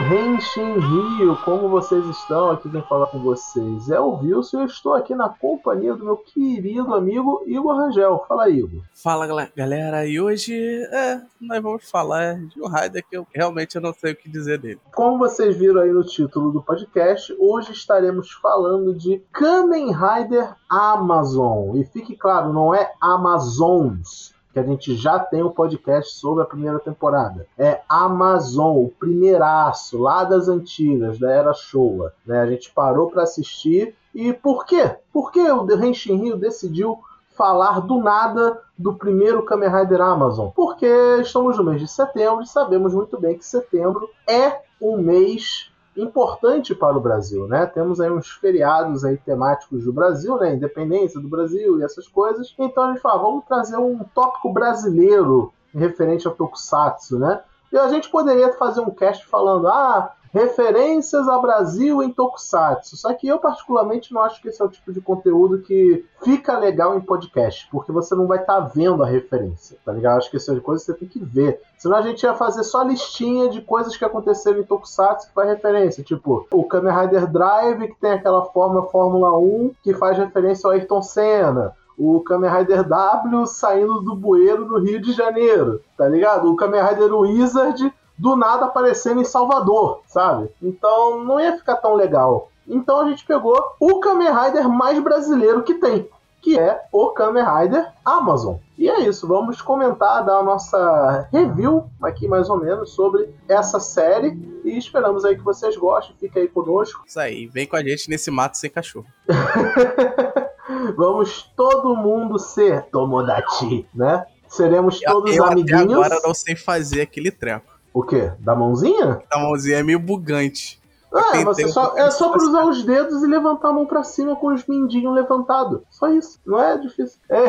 Renshin Rio, como vocês estão? Aqui quem fala com vocês é o Wilson e eu estou aqui na companhia do meu querido amigo Igor Rangel. Fala, Igor. Fala, galera. E hoje é, nós vamos falar de um Raider que eu realmente não sei o que dizer dele. Como vocês viram aí no título do podcast, hoje estaremos falando de Kamen Rider Amazon. E fique claro, não é Amazons que a gente já tem o um podcast sobre a primeira temporada. É Amazon, o primeiraço, lá das antigas, da era Showa. Né? A gente parou para assistir. E por quê? Por que o The Henshin Rio decidiu falar do nada do primeiro Kamen Rider Amazon? Porque estamos no mês de setembro e sabemos muito bem que setembro é um mês importante para o Brasil, né? Temos aí uns feriados aí temáticos do Brasil, né? Independência do Brasil e essas coisas. Então a gente fala, vamos trazer um tópico brasileiro referente ao Tokusatsu, né? E a gente poderia fazer um cast falando, ah, referências ao Brasil em Tokusatsu. Só que eu, particularmente, não acho que esse é o tipo de conteúdo que fica legal em podcast, porque você não vai estar tá vendo a referência, tá ligado? Acho que essa coisa você tem que ver. Senão a gente ia fazer só listinha de coisas que aconteceram em Tokusatsu que faz referência. Tipo, o Kamen Rider Drive, que tem aquela forma Fórmula 1, que faz referência ao Ayrton Senna o Kamen Rider W saindo do bueiro no Rio de Janeiro, tá ligado? O Kamen Rider Wizard do nada aparecendo em Salvador, sabe? Então não ia ficar tão legal. Então a gente pegou o Kamen Rider mais brasileiro que tem, que é o Kamen Rider Amazon. E é isso, vamos comentar, dar a nossa review aqui mais ou menos sobre essa série e esperamos aí que vocês gostem, fique aí conosco. Isso aí, vem com a gente nesse mato sem cachorro. vamos todo mundo ser Tomodachi, né? Seremos todos eu amiguinhos. Até agora não sei fazer aquele treco. O quê? Da mãozinha? Da mãozinha é meio bugante. Ah, você só, é só cruzar os dedos e levantar a mão para cima com os mindinhos levantados. Só isso. Não é difícil. É,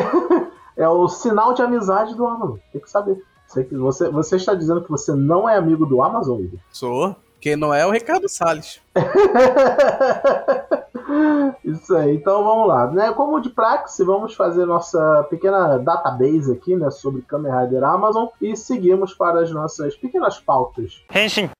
é o sinal de amizade do Amazon. Tem que saber. Você, você está dizendo que você não é amigo do Amazon, Igor? Sou. Quem não é, é o Ricardo Salles. Isso aí, então vamos lá. Né? Como de praxe, vamos fazer nossa pequena database aqui né, sobre Kamen Rider Amazon e seguimos para as nossas pequenas pautas. Henshin.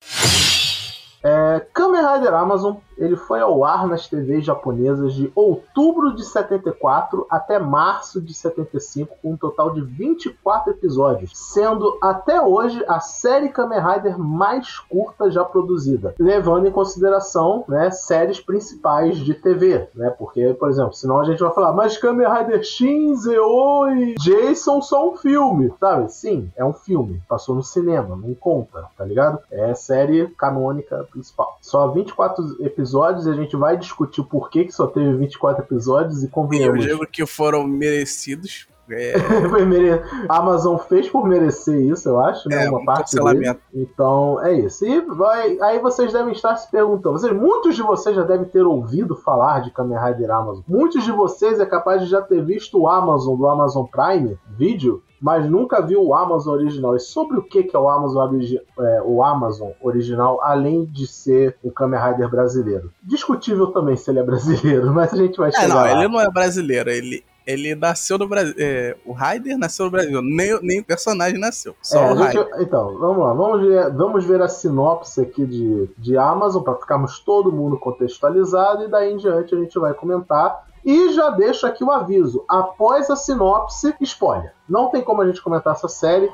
É, Kamen Rider Amazon ele foi ao ar nas TVs japonesas de outubro de 74 até março de 75, com um total de 24 episódios, sendo até hoje a série Kamen Rider mais curta já produzida, levando em consideração né, séries principais de TV, né? Porque, por exemplo, senão a gente vai falar, mas Kamen Rider Shinzeo e Jason são um filme, sabe? Sim, é um filme, passou no cinema, não conta, tá ligado? É série canônica principal. Só 24 episódios e a gente vai discutir o porquê que só teve 24 episódios e convenhamos. Eu digo que foram merecidos. É... a Amazon fez por merecer isso, eu acho, né? É, Uma um parte dele. Então é isso. E vai, aí vocês devem estar se perguntando. Vocês, muitos de vocês já devem ter ouvido falar de Kamen Rider Amazon. Muitos de vocês é capaz de já ter visto o Amazon do Amazon Prime vídeo mas nunca viu o Amazon original. E sobre o que, que é o Amazon, é, o Amazon original, além de ser um Kamen Rider brasileiro? Discutível também se ele é brasileiro, mas a gente vai chegar é, não, lá. ele não é brasileiro, ele, ele nasceu no Brasil. É, o Ryder nasceu no Brasil, nem, nem o personagem nasceu. Só é, o gente, então, vamos lá, vamos ver, vamos ver a sinopse aqui de, de Amazon para ficarmos todo mundo contextualizado e daí em diante a gente vai comentar e já deixo aqui o aviso: após a sinopse, spoiler. Não tem como a gente comentar essa série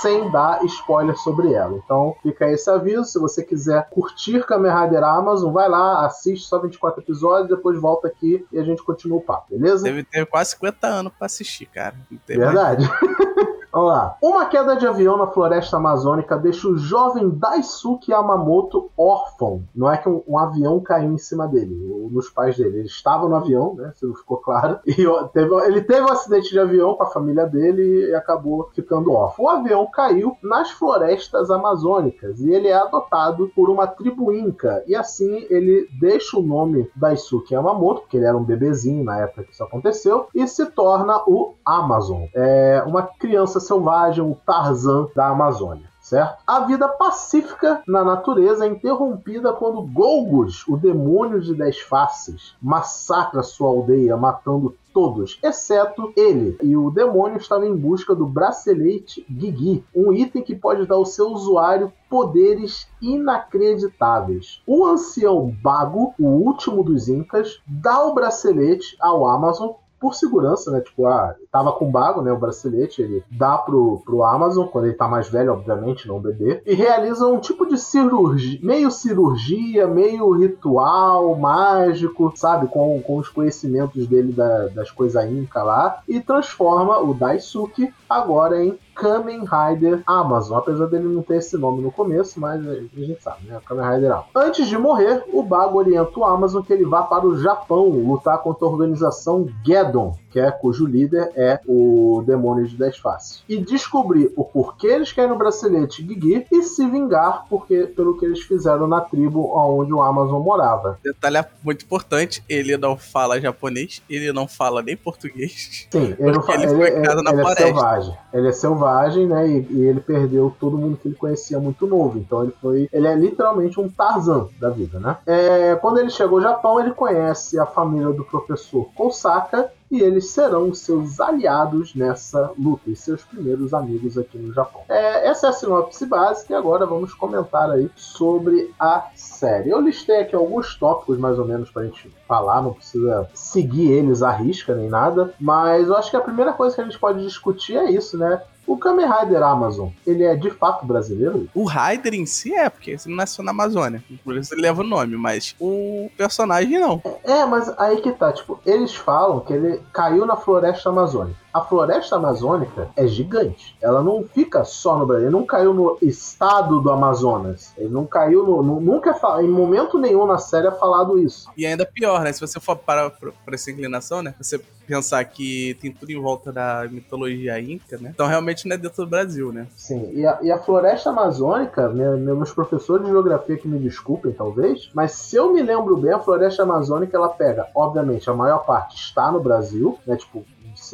sem dar spoiler sobre ela. Então fica esse aviso. Se você quiser curtir Kamen Rider Amazon, vai lá, assiste só 24 episódios, depois volta aqui e a gente continua o papo, beleza? Deve ter quase 50 anos pra assistir, cara. Verdade. Vamos lá. Uma queda de avião na floresta amazônica deixa o jovem Daisuke Yamamoto órfão. Não é que um, um avião caiu em cima dele, nos pais dele. Ele estava no avião, né? Se não ficou claro. E teve, ele teve um acidente de avião com a família dele e acabou ficando órfão. O avião caiu nas florestas amazônicas e ele é adotado por uma tribo inca. E assim ele deixa o nome Daisuke Yamamoto, porque ele era um bebezinho na época que isso aconteceu, e se torna o Amazon. É uma criança selvagem, o Tarzan da Amazônia certo? A vida pacífica na natureza é interrompida quando Golgos, o demônio de dez faces, massacra sua aldeia, matando todos, exceto ele. E o demônio estava em busca do bracelete Gigi, um item que pode dar ao seu usuário poderes inacreditáveis. O ancião Bago, o último dos Incas, dá o bracelete ao Amazon por segurança, né? Tipo, ah, tava com bago, né? O bracelete, ele dá pro, pro Amazon, quando ele tá mais velho, obviamente, não bebê, e realiza um tipo de cirurgia, meio cirurgia, meio ritual mágico, sabe? Com, com os conhecimentos dele da, das coisas Inca lá, e transforma o Daisuke agora em Kamen Rider Amazon, apesar dele não ter esse nome no começo, mas a gente sabe, né? Kamen Rider Amazon. Antes de morrer, o Bago orienta o Amazon que ele vá para o Japão lutar contra a organização Geddon, que é cujo líder é o demônio de Dez Faces. E descobrir o porquê eles querem o bracelete Gigi e se vingar porque, pelo que eles fizeram na tribo onde o Amazon morava. Detalhe muito importante, ele não fala japonês, ele não fala nem português. Sim, ele não fala, ele, ele, ele, ele é selvagem. Ele é selvagem, né? E, e, ele perdeu todo mundo que ele conhecia muito novo. Então ele foi. Ele é literalmente um Tarzan da vida, né? É, quando ele chegou ao Japão, ele conhece a família do professor Kosaka e eles serão seus aliados nessa luta e seus primeiros amigos aqui no Japão. É, essa é a sinopse básica e agora vamos comentar aí sobre a série. Eu listei aqui alguns tópicos mais ou menos pra gente falar, não precisa seguir eles à risca nem nada, mas eu acho que a primeira coisa que a gente pode discutir é isso, né? O Kamen Rider Amazon, ele é de fato brasileiro? O Rider em si é, porque ele nasceu na Amazônia. Por isso ele leva o nome, mas o personagem não. É, mas aí que tá, tipo, eles falam que ele caiu na floresta amazônica a floresta amazônica é gigante. Ela não fica só no Brasil. Ele não caiu no estado do Amazonas. Ele não caiu no. no nunca é em momento nenhum na série é falado isso. E ainda pior, né? Se você for para por essa inclinação, né? Você pensar que tem tudo em volta da mitologia inca, né? Então realmente não é dentro do Brasil, né? Sim. E a, e a floresta amazônica, né, meus professores de geografia que me desculpem, talvez, mas se eu me lembro bem, a floresta amazônica ela pega, obviamente, a maior parte está no Brasil, né? Tipo,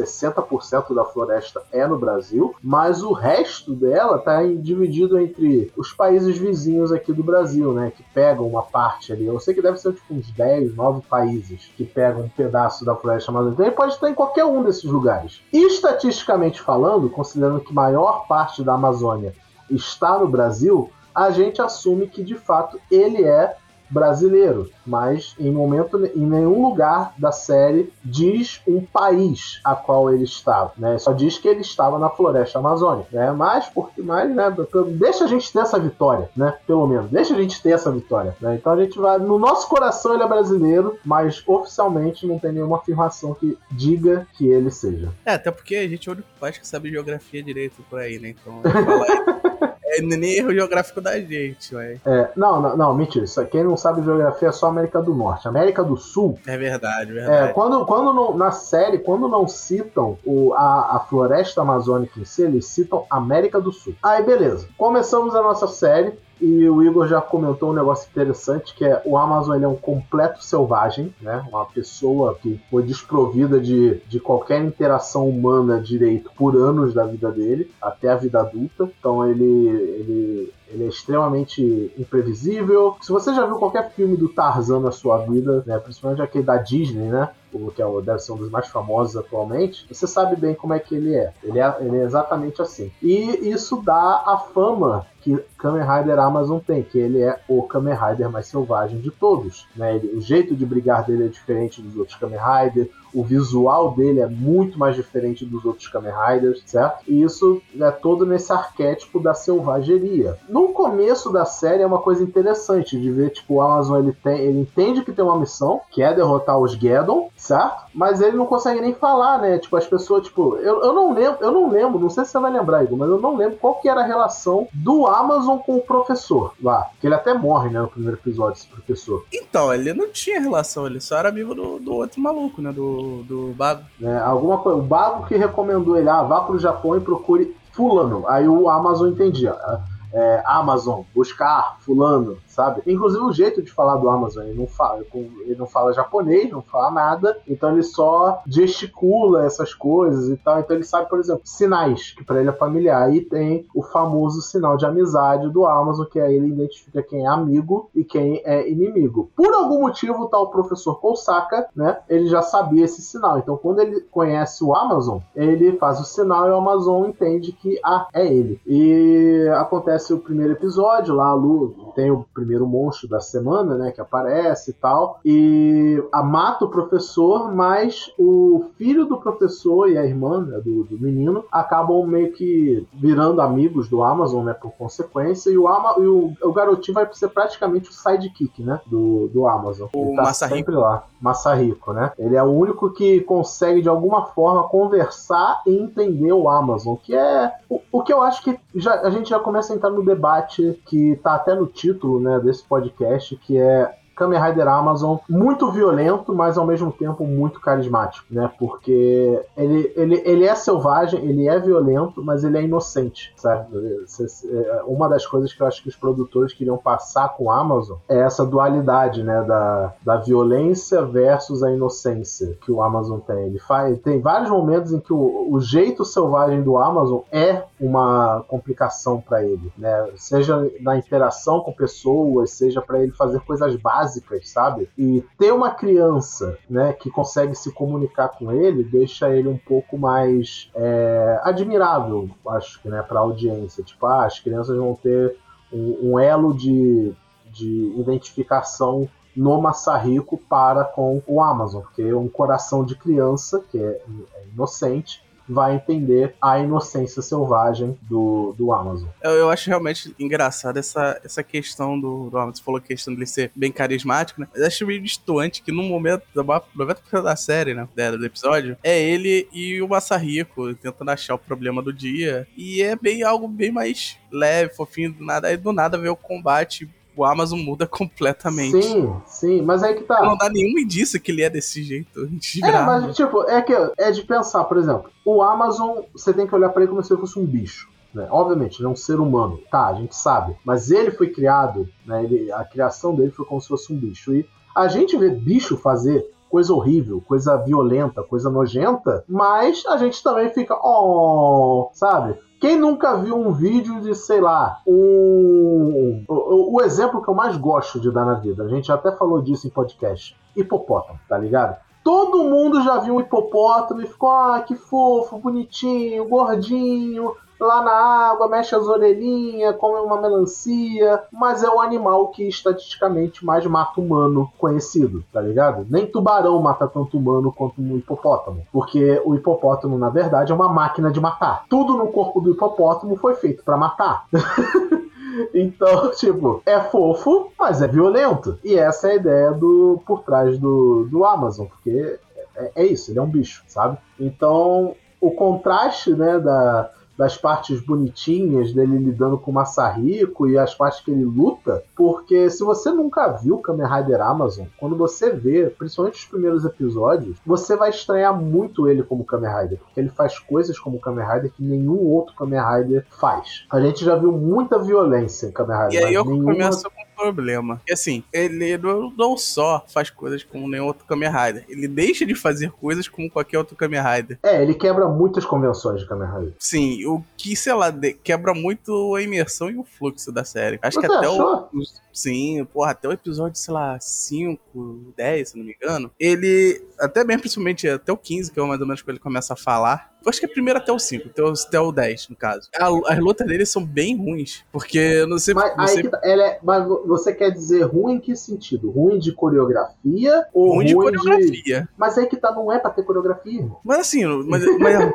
60% da floresta é no Brasil, mas o resto dela está dividido entre os países vizinhos aqui do Brasil, né? Que pegam uma parte ali. Eu sei que deve ser tipo uns 10, 9 países que pegam um pedaço da floresta amazônica. Ele pode estar em qualquer um desses lugares. E estatisticamente falando, considerando que maior parte da Amazônia está no Brasil, a gente assume que de fato ele é brasileiro, mas em momento em nenhum lugar da série diz um país a qual ele estava, né? Só diz que ele estava na floresta amazônica, né? Mas porque mais, né? Deixa a gente ter essa vitória, né? Pelo menos, deixa a gente ter essa vitória, né? Então a gente vai no nosso coração ele é brasileiro, mas oficialmente não tem nenhuma afirmação que diga que ele seja. É, até porque a gente é o único país que sabe geografia direito por aí, né? Então, falar é nem erro geográfico da gente, ué. É, não, não, não, mentira. Isso, quem não sabe geografia é só América do Norte. América do Sul. É verdade, verdade. É, quando, quando não, na série, quando não citam o, a, a floresta amazônica em si, eles citam América do Sul. Aí, beleza. Começamos a nossa série. E o Igor já comentou um negócio interessante que é o Amazon ele é um completo selvagem, né? Uma pessoa que foi desprovida de, de qualquer interação humana direito por anos da vida dele, até a vida adulta. Então ele, ele ele é extremamente imprevisível. Se você já viu qualquer filme do Tarzan na sua vida, né, principalmente aquele da Disney, né, que é, deve ser um dos mais famosos atualmente, você sabe bem como é que ele é. Ele é, ele é exatamente assim. E isso dá a fama que Kamen Rider Amazon tem, que ele é o Kamen Rider mais selvagem de todos. Né? Ele, o jeito de brigar dele é diferente dos outros Kamen Rider, o visual dele é muito mais diferente dos outros Kamen Riders, certo? E isso é todo nesse arquétipo da selvageria. No começo da série é uma coisa interessante de ver, tipo, o Amazon ele, tem, ele entende que tem uma missão, que é derrotar os Geddon, certo? Mas ele não consegue nem falar, né? Tipo, as pessoas, tipo, eu, eu não lembro, eu não lembro, não sei se você vai lembrar, Igor, mas eu não lembro qual que era a relação do Amazon com o professor lá. Que ele até morre, né, no primeiro episódio, esse professor. Então, ele não tinha relação, ele só era amigo do, do outro maluco, né? Do do, Bago. É, alguma coisa. O Bago que recomendou ele, ah, vá pro Japão e procure fulano. Aí o Amazon entendia. É, Amazon, buscar fulano, sabe? Inclusive o jeito de falar do Amazon, ele não fala, ele não fala japonês, não fala nada, então ele só gesticula essas coisas e tal. Então ele sabe, por exemplo, sinais, que para ele é familiar. Aí tem o famoso sinal de amizade do Amazon, que aí ele identifica quem é amigo e quem é inimigo. Por algum motivo, tal professor Kousaka, né? Ele já sabia esse sinal. Então quando ele conhece o Amazon, ele faz o sinal e o Amazon entende que ah, é ele. E acontece o primeiro episódio lá, a Lu tem o primeiro monstro da semana, né, que aparece e tal, e a mata o professor, mas o filho do professor e a irmã né, do, do, menino acabam meio que virando amigos do Amazon, né, por consequência, e o, Ama e o, o garotinho vai ser praticamente o sidekick, né, do, do Amazon. O Ele tá sempre lá. Massarico, né? Ele é o único que consegue de alguma forma conversar e entender o Amazon, que é o, o que eu acho que já, a gente já começa a entrar no debate que tá até no título, né, desse podcast, que é Kamen Rider Amazon muito violento, mas ao mesmo tempo muito carismático, né? Porque ele, ele, ele é selvagem, ele é violento, mas ele é inocente, sabe? É, uma das coisas que eu acho que os produtores queriam passar com a Amazon é essa dualidade, né? Da, da violência versus a inocência que o Amazon tem. Ele faz, tem vários momentos em que o, o jeito selvagem do Amazon é uma complicação para ele, né? Seja na interação com pessoas, seja para ele fazer coisas básicas básicas, sabe? E ter uma criança, né, que consegue se comunicar com ele, deixa ele um pouco mais é, admirável, acho que, né, para a audiência. Tipo, ah, as crianças vão ter um, um elo de, de identificação no Massarico para com o Amazon, porque um coração de criança, que é, é inocente, vai entender a inocência selvagem do, do Amazon. Eu, eu acho realmente engraçado essa, essa questão do, do Amazon. Você falou a questão dele ser bem carismático, né? Mas acho meio distoante que no momento, 90% da série, né? Do episódio, é ele e o Massarico tentando achar o problema do dia. E é bem algo bem mais leve, fofinho, do nada. Aí do nada vê o combate o Amazon muda completamente. Sim, sim, mas aí que tá. Não dá nenhum indício que ele é desse jeito. De é, mas tipo, é que é de pensar, por exemplo, o Amazon, você tem que olhar para ele como se ele fosse um bicho. Né? Obviamente, ele é um ser humano, tá, a gente sabe. Mas ele foi criado, né, ele, a criação dele foi como se fosse um bicho. E a gente vê bicho fazer coisa horrível, coisa violenta, coisa nojenta, mas a gente também fica, oh, sabe? Quem nunca viu um vídeo de, sei lá, um. O, o, exemplo que eu mais gosto de dar na vida, a gente até falou disso em podcast: hipopótamo, tá ligado? Todo mundo já viu um hipopótamo e ficou, ah, que fofo, bonitinho, gordinho, lá na água, mexe as orelhinhas, come uma melancia, mas é o animal que estatisticamente mais mata humano conhecido, tá ligado? Nem tubarão mata tanto humano quanto um hipopótamo, porque o hipopótamo, na verdade, é uma máquina de matar. Tudo no corpo do hipopótamo foi feito para matar. Então, tipo, é fofo, mas é violento. E essa é a ideia do por trás do, do Amazon, porque é, é isso, ele é um bicho, sabe? Então, o contraste, né, da, das partes bonitinhas dele lidando com o Massarico e as partes que ele luta, porque se você nunca viu Kamen Rider Amazon, quando você vê, principalmente os primeiros episódios, você vai estranhar muito ele como Kamen Rider, porque ele faz coisas como Kamen Rider que nenhum outro Kamen Rider faz. A gente já viu muita violência em Kamen Rider. E aí eu nenhuma... começo com problema. E assim, ele não só faz coisas como nenhum outro Kamen Rider, ele deixa de fazer coisas como qualquer outro Kamen Rider. É, ele quebra muitas convenções de Kamen Rider. Sim, o que, sei lá, quebra muito a imersão e o fluxo da série. Acho Você que até achou? o. Sim, porra, até o episódio, sei lá, 5, 10, se não me engano. Ele. Até bem, principalmente até o 15, que é mais ou menos quando ele começa a falar. Eu acho que é primeiro até o 5, até o, até o 10, no caso. A, as lutas dele são bem ruins. Porque não sei. Mas, não sei... Tá, é, mas você quer dizer ruim em que sentido? Ruim de coreografia ou ruim, ruim de coreografia? De... Mas aí que tá, não é pra ter coreografia. Mas assim, mas, mas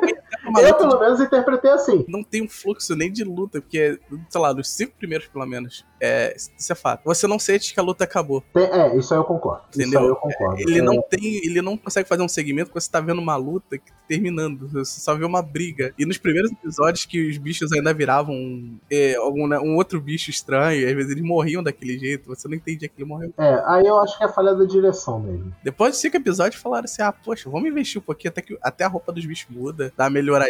eu pelo menos interpretei assim. Não tem um fluxo nem de luta, porque, sei lá, dos cinco primeiros, pelo menos, é, isso é fato. Você não sente que a luta acabou. Tem, é, isso aí eu concordo. Entendeu? Isso aí eu concordo. Ele é. não tem. Ele não consegue fazer um segmento que você tá vendo uma luta que tá terminando. Você só vê uma briga. E nos primeiros episódios que os bichos ainda viravam é, algum, né, um outro bicho estranho, às vezes eles morriam daquele jeito, você não entendia que ele morreu. É, aí eu acho que é falha da direção mesmo. Depois de cinco episódios falaram assim: ah, poxa, vamos investir um pouquinho até que até a roupa dos bichos muda, dá uma melhorada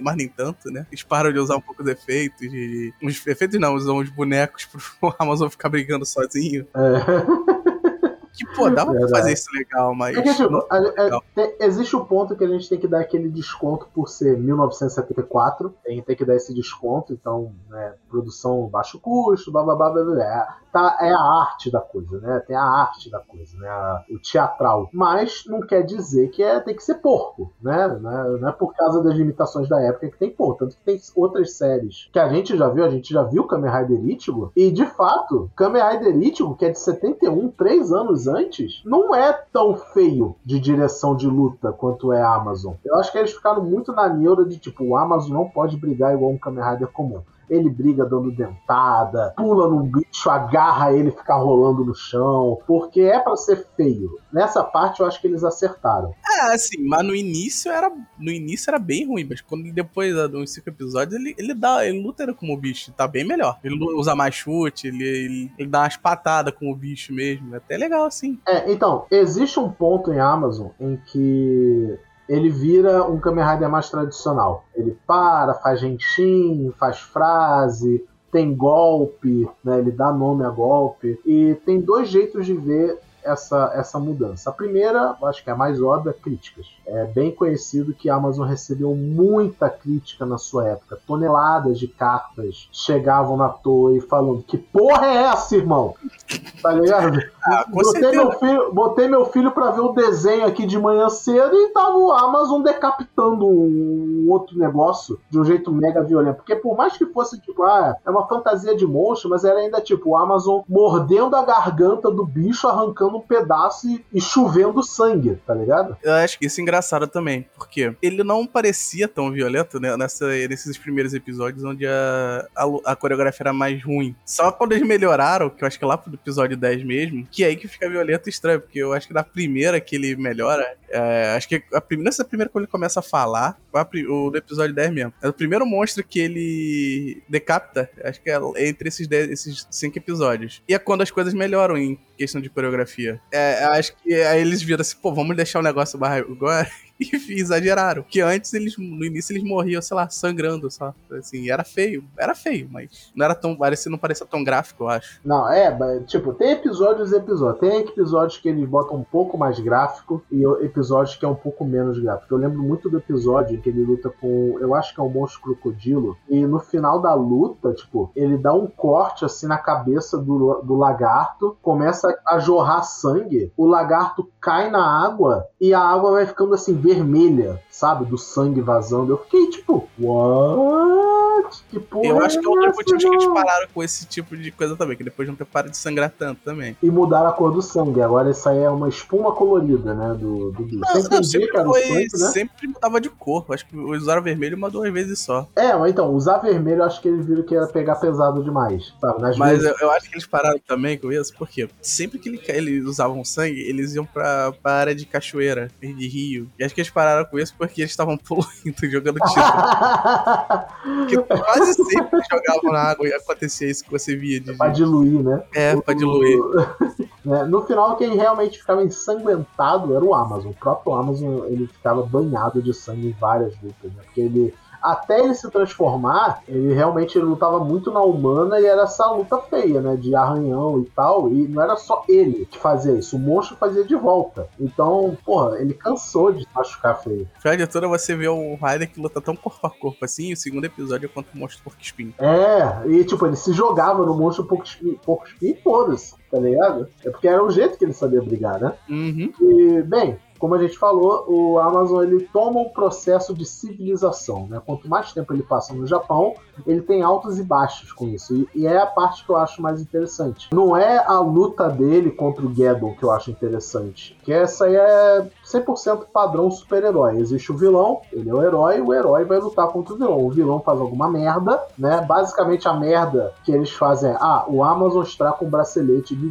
mas nem tanto, né? Eles param de usar um pouco de efeitos, de... Uns efeitos não, usam uns bonecos pro Amazon ficar brigando sozinho. É. Que, pô, dá pra fazer isso legal, mas. É que, tipo, é, existe o um ponto que a gente tem que dar aquele desconto por ser 1974. Tem, tem que dar esse desconto, então, né, produção baixo custo, blá blá blá blá. blá tá, é a arte da coisa, né? Tem a arte da coisa, né? A, o teatral. Mas não quer dizer que é, tem que ser porco, né? Não é, não é por causa das limitações da época que tem porco. Tanto que tem outras séries que a gente já viu, a gente já viu Kamen Rider Ichigo, e de fato, Kamen Rider Ichigo, que é de 71, três anos antes, não é tão feio de direção de luta quanto é a Amazon. Eu acho que eles ficaram muito na neura de tipo, o Amazon não pode brigar igual um Kamen Rider comum ele briga dando dentada, pula num bicho, agarra ele fica rolando no chão, porque é para ser feio. Nessa parte eu acho que eles acertaram. É, assim, mas no início era no início era bem ruim, mas quando depois dos cinco episódios ele, ele dá, ele luta com o bicho, tá bem melhor. Ele usa mais chute, ele, ele, ele dá umas patadas com o bicho mesmo, é até legal assim. É, então, existe um ponto em Amazon em que ele vira um Kamen Rider mais tradicional. Ele para, faz gentin, faz frase, tem golpe, né? ele dá nome a golpe. E tem dois jeitos de ver essa, essa mudança. A primeira, acho que é a mais óbvia, críticas. É bem conhecido que a Amazon recebeu muita crítica na sua época. Toneladas de cartas chegavam na Toei falando: Que porra é essa, irmão? Tá ligado? Ah, botei, meu filho, botei meu filho pra ver o desenho aqui de manhã cedo e tava o Amazon decapitando um outro negócio de um jeito mega violento. Porque por mais que fosse, tipo, ah, é uma fantasia de monstro, mas era ainda tipo o Amazon mordendo a garganta do bicho, arrancando um pedaço e, chovendo sangue, tá ligado? Eu acho que isso é engraçado também, porque ele não parecia tão violento, né, nessa, nesses primeiros episódios onde a, a, a coreografia era mais ruim. Só quando eles melhoraram, que eu acho que lá pro episódio 10 mesmo, que é aí que fica violento e estranho, porque eu acho que na primeira que ele melhora, é, acho que a primeira, essa primeira quando ele começa a falar, o do episódio 10 mesmo. É o primeiro monstro que ele decapita, acho que é entre esses, 10, esses cinco episódios. E é quando as coisas melhoram em questão de coreografia. É, acho que aí eles viram assim, pô, vamos deixar o negócio agora e exageraram. Que antes eles, no início, eles morriam, sei lá, sangrando só. Assim, era feio. Era feio, mas não era tão. Parecia, não parecia tão gráfico, eu acho. Não, é, tipo, tem episódios e episódios. Tem episódios que eles botam um pouco mais gráfico e episódios que é um pouco menos gráfico. Eu lembro muito do episódio em que ele luta com. Eu acho que é um monstro crocodilo. E no final da luta, tipo, ele dá um corte assim na cabeça do, do lagarto, começa a jorrar sangue, o lagarto cai na água e a água vai ficando assim vermelha, sabe? Do sangue vazando. Eu fiquei tipo, what? Que porra Eu acho que é um dos motivos que eles pararam com esse tipo de coisa também, que depois não parado de sangrar tanto também. E mudaram a cor do sangue. Agora isso aí é uma espuma colorida, né? Do, do bicho. Não, não, sempre, foi, sangue, né? sempre mudava de cor. Acho que usaram vermelho uma duas vezes só. É, mas então, usar vermelho acho que eles viram que ia pegar pesado demais. Sabe? Nas mas vezes... eu, eu, acho que eles pararam também com isso, porque sempre que ele, eles usavam sangue, eles iam pra, pra área de cachoeira, de rio. E acho que eles pararam com isso porque eles estavam poluindo, jogando tiro. porque quase sempre jogavam na água e acontecia isso que você via. De... Pra diluir, né? É, o, pra diluir. né? No final, quem realmente ficava ensanguentado era o Amazon. O próprio Amazon, ele ficava banhado de sangue em várias lutas, né? Porque ele até ele se transformar, ele realmente lutava muito na humana e era essa luta feia, né? De arranhão e tal. E não era só ele que fazia isso, o monstro fazia de volta. Então, porra, ele cansou de machucar feio. Final de toda você vê o Ryder que luta tão corpo a corpo assim, e o segundo episódio é contra o monstro porco espinho. É, e tipo, ele se jogava no monstro porco espinho, porco espinho e foda-se, tá ligado? É porque era o jeito que ele sabia brigar, né? Uhum. E, bem, como a gente falou, o Amazon ele toma um processo de civilização. Né? Quanto mais tempo ele passa no Japão, ele tem altos e baixos com isso. E, é a parte que eu acho mais interessante. Não é a luta dele contra o Geddon que eu acho interessante. Que essa aí é 100% padrão super-herói. Existe o vilão, ele é o herói, o herói vai lutar contra o vilão. O vilão faz alguma merda, né? Basicamente a merda que eles fazem é: ah, o Amazon está com um bracelete de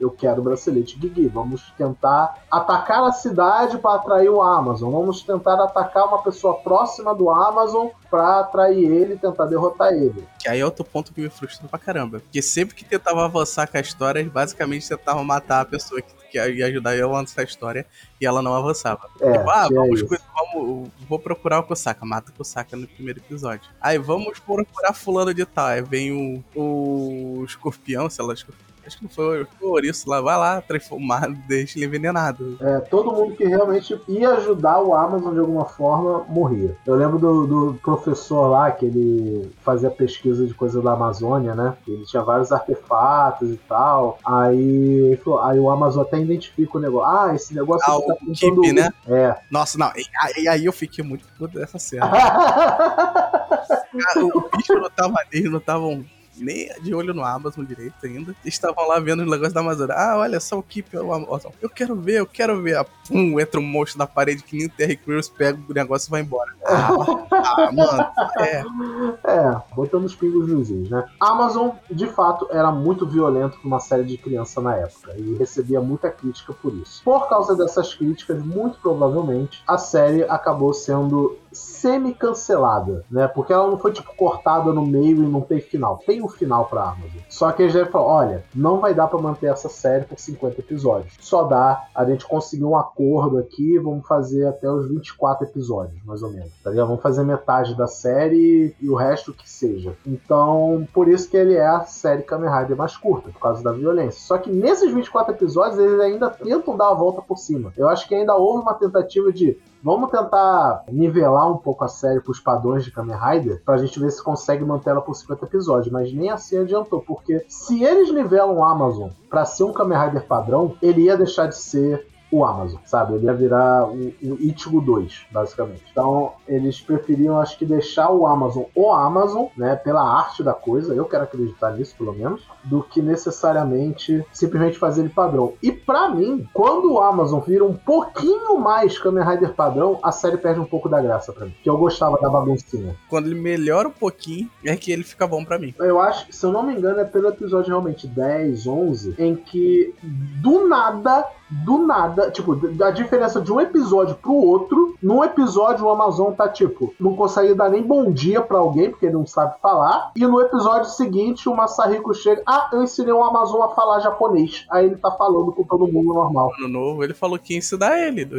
eu quero o bracelete Gigi. Vamos tentar atacar a cidade para atrair o Amazon. Vamos tentar atacar uma pessoa próxima do Amazon pra atrair ele e tentar derrotar ele. Que aí é outro ponto que me frustra pra caramba. Porque sempre que tentava avançar com a história, basicamente tentavam matar a pessoa que, que ia ajudar eu a avançar a história e ela não avançava. É, tipo, ah, tinha vamos, cu- vamos, vou procurar o Kosaka. Mata o Kosaka no primeiro episódio. Aí vamos procurar fulano de tal. Aí vem o, o escorpião, sei lá, escorpião. Acho que não foi, foi o ouriço lá, vai lá, transformar, deixa ele envenenado. É, todo mundo que realmente ia ajudar o Amazon de alguma forma morria. Eu lembro do, do professor lá que ele fazia pesquisa de coisa da Amazônia, né? Ele tinha vários artefatos e tal. Aí, ele falou- aí o Amazon até identifica o negócio. Ah, esse negócio Ah, tá o Keep, né? É. Nossa, não, e, e aí eu fiquei muito puto dessa cena. Cara, o bicho não tava, eles não estavam nem de olho no Amazon direito ainda. Estavam lá vendo os negócios da Amazônia. Ah, olha só o Keep, o Amazon. Eu quero ver, eu quero ver. Ah, pum, entra um monstro na parede que nem o Terry Crews pega o negócio e vai embora. Ah, ah, mano, é. É, botando os pingos nos is, né? Amazon, de fato, era muito violento para uma série de criança na época e recebia muita crítica por isso. Por causa dessas críticas, muito provavelmente, a série acabou sendo semi-cancelada, né? Porque ela não foi, tipo, cortada no meio e não tem final. Tem um final pra Amazon. Só que a gente falou, olha, não vai dar pra manter essa série por 50 episódios. Só dá, a gente conseguiu um acordo aqui, vamos fazer até os 24 episódios, mais ou menos. Tá ligado? Vamos fazer metade da série e o resto que seja. Então, por isso que ele é a série Kamen Rider mais curta, por causa da violência. Só que nesses 24 episódios, eles ainda tentam dar a volta por cima. Eu acho que ainda houve uma tentativa de Vamos tentar nivelar um pouco a série pros padrões de Kamen Rider pra gente ver se consegue manter ela por 50 episódios, mas nem assim adiantou, porque se eles nivelam o Amazon pra ser um Kamen Rider padrão, ele ia deixar de ser o Amazon, sabe? Ele ia virar o, o Ichigo 2, basicamente. Então, eles preferiam, acho que, deixar o Amazon o Amazon, né? Pela arte da coisa, eu quero acreditar nisso, pelo menos, do que necessariamente simplesmente fazer ele padrão. E pra mim, quando o Amazon vira um pouquinho mais Kamen Rider padrão, a série perde um pouco da graça pra mim. Que eu gostava da baguncinha. Quando ele melhora um pouquinho, é que ele fica bom pra mim. Eu acho, se eu não me engano, é pelo episódio realmente 10, 11, em que do nada, do nada, tipo, da diferença de um episódio pro outro, num episódio o Amazon tá tipo, não consegue dar nem bom dia pra alguém, porque ele não sabe falar, e no episódio seguinte o Masahiko chega, ah, eu ensinei o Amazon a falar japonês. Aí ele tá falando com todo mundo normal. Ano novo, ele falou que ia ensinar ele.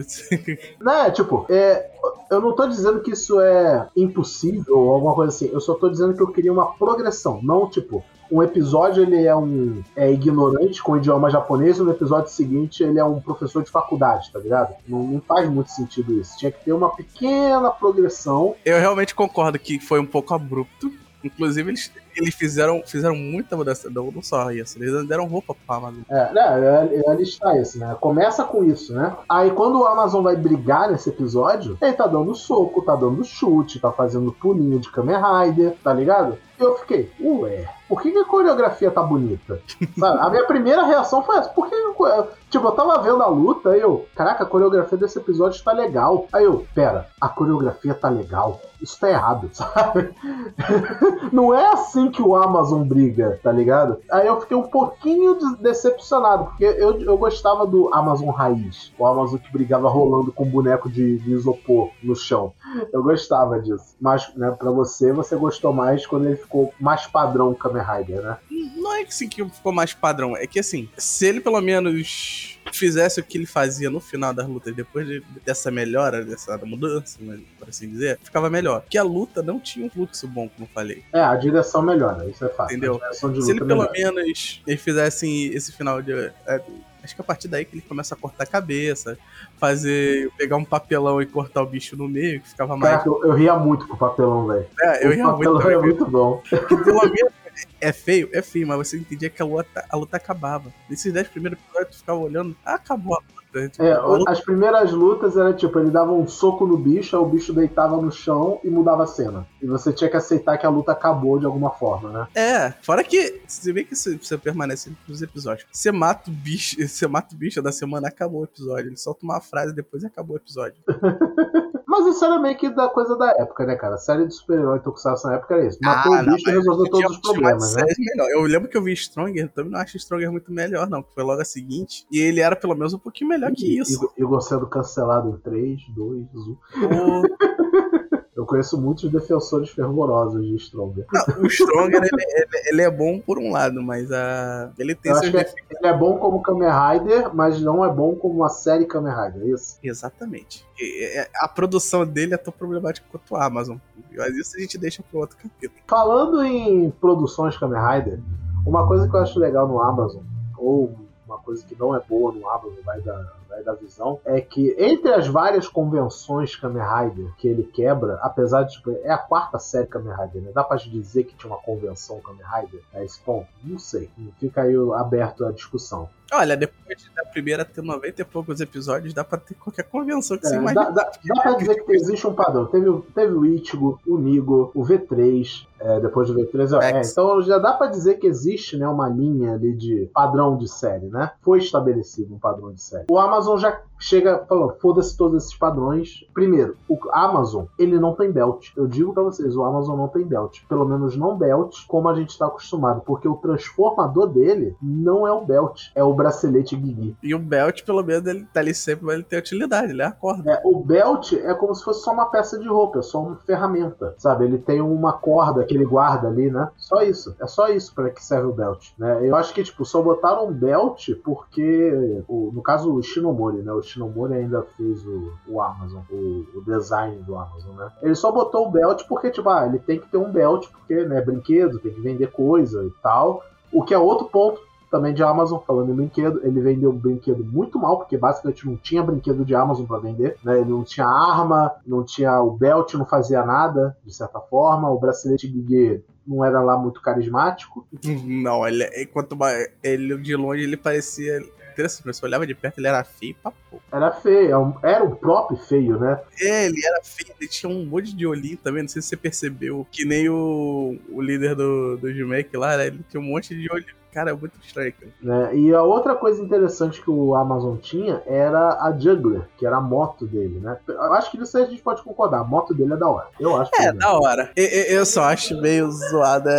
Né, tipo, é, eu não tô dizendo que isso é impossível ou alguma coisa assim. Eu só tô dizendo que eu queria uma progressão. Não, tipo, um episódio ele é um é ignorante com o idioma japonês e no episódio seguinte ele é um professor de faculdade, tá ligado? Não, não faz muito sentido isso. Tinha que ter uma pequena progressão. Eu realmente concordo que foi um pouco abrupto. Inclusive, eles, eles fizeram, fizeram muita mudança. Não, não só isso, eles deram roupa pra Amazon. É, né, é, é listar isso, né? Começa com isso, né? Aí quando o Amazon vai brigar nesse episódio, ele tá dando soco, tá dando chute, tá fazendo pulinho de Kamen Rider, tá ligado? E eu fiquei, ué, por que, que a coreografia tá bonita? Sabe? A minha primeira reação foi essa, por que Tipo, eu tava vendo a luta e eu, caraca, a coreografia desse episódio tá legal. Aí eu, pera, a coreografia tá legal? Isso tá errado, sabe? Não é assim que o Amazon briga, tá ligado? Aí eu fiquei um pouquinho de- decepcionado, porque eu, eu gostava do Amazon raiz, o Amazon que brigava rolando com boneco de, de isopor no chão. Eu gostava disso. Mas, né, pra você, você gostou mais quando ele ficou mais padrão Kamen Rider, né? Não é que assim que ficou mais padrão, é que assim, se ele pelo menos fizesse o que ele fazia no final das lutas, depois de- dessa melhora, dessa mudança, né, por assim dizer, ficava melhor. Porque a luta não tinha um fluxo bom, como eu falei. É, a direção melhora, isso é fácil. Entendeu? Se ele luta pelo melhora. menos eles fizessem esse final de. é, acho que a partir daí que ele começa a cortar a cabeça, fazer. pegar um papelão e cortar o bicho no meio, que ficava mais. Caraca, eu, eu ria muito com o papelão, velho. É, eu o ia muito papelão também, é muito bom. Porque pelo menos é feio, é feio, mas você entendia que a luta, a luta acabava. Nesses 10 primeiros episódios, tu ficava olhando, ah, acabou a luta. Tipo, É, a luta- as primeiras lutas era tipo, ele dava um soco no bicho, aí o bicho deitava no chão e mudava a cena. E você tinha que aceitar que a luta acabou de alguma forma, né? É, fora que, se vê que você, você permanece nos episódios, você mata o bicho, você mata o bicho da semana, acabou o episódio. Ele solta uma frase depois e acabou o episódio. Mas isso era meio que da coisa da época, né, cara? A série de super-herói Tokusatsu na época era isso. Matou ah, o bicho e resolveu todos os problemas, né? Melhor. Eu lembro que eu vi Stronger, também não acho Stronger muito melhor, não. Foi logo a seguinte. E ele era pelo menos um pouquinho melhor que isso. E, Igor sendo cancelado em 3, 2, 1. Eu conheço muitos defensores fervorosos de Stronger. Não, o Stronger, ele, ele, ele, é bom por um lado, mas a... ele tem seus defeitos. Ele é bom como Kamen Rider, mas não é bom como uma série Kamen Rider, é isso? Exatamente. É, a produção dele é tão problemática quanto a Amazon. Mas isso a gente deixa pro outro capítulo. Falando em produções Kamen Rider, uma coisa que eu acho legal no Amazon, ou uma coisa que não é boa no Amazon, vai da, vai da visão, é que entre as várias convenções Kamen Rider que ele quebra, apesar de, tipo, é a quarta série Kamen Rider, né? Dá pra dizer que tinha uma convenção Kamen Rider a esse ponto? Não sei. Fica aí aberto a discussão. Olha, depois da primeira ter 90 e poucos episódios, dá pra ter qualquer convenção que é, você imagine. Dá, dá, dá pra dizer que existe um padrão. Teve, teve o Ichigo, o Nigo, o V3, é, depois do V3. É, então já dá pra dizer que existe né, uma linha ali de padrão de série, né? Foi estabelecido um padrão de série. O Amazon já chega falando, foda-se todos esses padrões. Primeiro, o Amazon, ele não tem belt. Eu digo para vocês, o Amazon não tem belt. Pelo menos não belt como a gente tá acostumado, porque o transformador dele não é o belt, é o bracelete Guigui. E o belt, pelo menos, ele tá ali sempre, mas ele tem utilidade, ele é a corda. É, o belt é como se fosse só uma peça de roupa, é só uma ferramenta, sabe? Ele tem uma corda que ele guarda ali, né? Só isso. É só isso para que serve o belt, né? Eu acho que, tipo, só botaram um belt porque, o, no caso, o Shinomori, né? O Shinomori ainda fez o, o Amazon, o, o, design do Amazon, né? Ele só botou o belt porque, tipo, ah, ele tem que ter um belt, porque, né, brinquedo, tem que vender coisa e tal. O que é outro ponto também de Amazon, falando em brinquedo, ele vendeu um brinquedo muito mal, porque basicamente não tinha brinquedo de Amazon para vender, né? Ele não tinha arma, não tinha o belt, não fazia nada, de certa forma, o bracelete Guiguê não era lá muito carismático. Não, ele, quanto mais, ele de longe ele parecia interessante, mas você olhava de perto, ele era feio pra pouco. Era feio, é era um próprio feio, né? É, ele era feio, ele tinha um monte de olhinho também, não sei se você percebeu, que nem o, o líder do, do G-Make lá, né? ele tinha um monte de olho Cara, é muito estranho. Né? E a outra coisa interessante que o Amazon tinha era a Juggler, que era a moto dele, né? Eu acho que isso aí a gente pode concordar. A moto dele é da hora. Eu acho. É, é da hora. Eu, eu, só acho meio zoada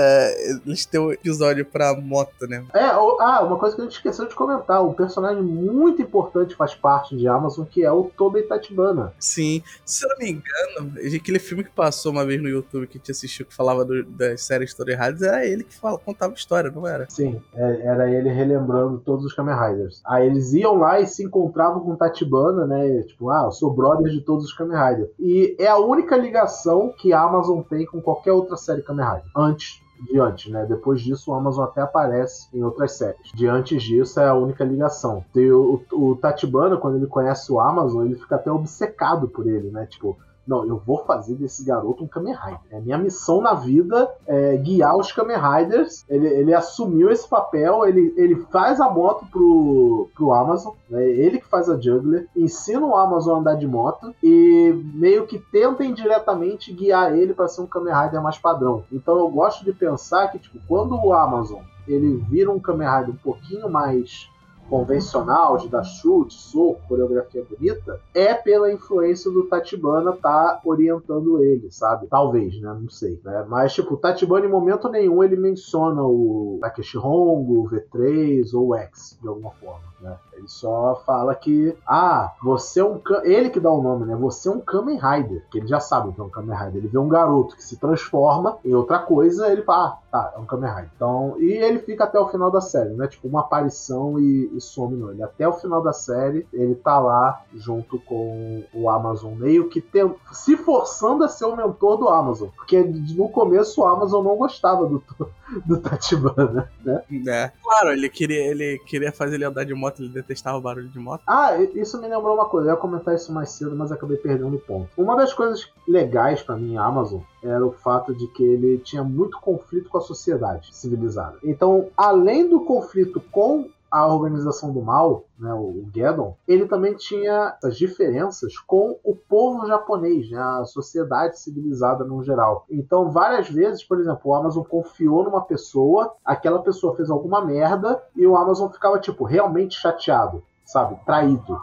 eles terem um episódio pra moto, né? É, ah, uma coisa que a gente esqueceu de comentar. Um personagem muito importante faz parte de Amazon, que é o Tobey Tatibana. Sim. Se eu não me engano, aquele filme que passou uma vez no YouTube que a gente assistiu que falava do, das séries Story era ele que fala, contava história, não era? Sim. É, era ele relembrando todos os Kamen Riders. Aí eles iam lá e se encontravam com Tatibana, né? Tipo, ah, eu sou brother de todos os Kamen Riders. E é a única ligação que a Amazon tem com qualquer outra série Kamen Rider. Antes de antes, né? Depois disso, o Amazon até aparece em outras séries. De antes disso, é a única ligação. o, o, o Tatibana, quando ele conhece o Amazon, ele fica até obcecado por ele, né? Tipo, não, eu vou fazer desse garoto um Kamen Rider. É minha missão na vida é guiar os Kamen Riders. Ele, ele assumiu esse papel, ele, ele faz a moto pro, pro Amazon, né? ele que faz a Juggler, ensina o Amazon a andar de moto e meio que tenta indiretamente guiar ele para ser um Kamen Rider mais padrão. Então eu gosto de pensar que, tipo, quando o Amazon ele vira um Kamen Rider um pouquinho mais convencional de dar chute, soco, coreografia bonita, é pela influência do Tatibana tá orientando ele, sabe? Talvez, né? Não sei. Né? Mas, tipo, o Tatibana em momento nenhum ele menciona o Takeshi Hongo, o V3 ou o X, de alguma forma. Né? Ele só fala que, ah, você é um. Ele que dá o nome, né? Você é um Kamen Rider. Que ele já sabe que é um Kamen Rider. Ele vê um garoto que se transforma em outra coisa, ele fala, ah, tá, é um Kamen Rider. Então, e ele fica até o final da série, né? Tipo, uma aparição e, e some não. Ele até o final da série, ele tá lá junto com o Amazon, meio que tem, se forçando a ser o mentor do Amazon. Porque no começo o Amazon não gostava do, do Tatibana, né? É. Claro, ele queria, ele queria fazer ele andar de moto ele detestava o barulho de moto. Ah, isso me lembrou uma coisa, eu ia comentar isso mais cedo, mas acabei perdendo o ponto. Uma das coisas legais para mim, a Amazon, era o fato de que ele tinha muito conflito com a sociedade civilizada. Então, além do conflito com a organização do mal, né, o Geddon, ele também tinha as diferenças com o povo japonês, né, a sociedade civilizada no geral. Então, várias vezes, por exemplo, o Amazon confiou numa pessoa, aquela pessoa fez alguma merda e o Amazon ficava tipo realmente chateado, sabe, traído,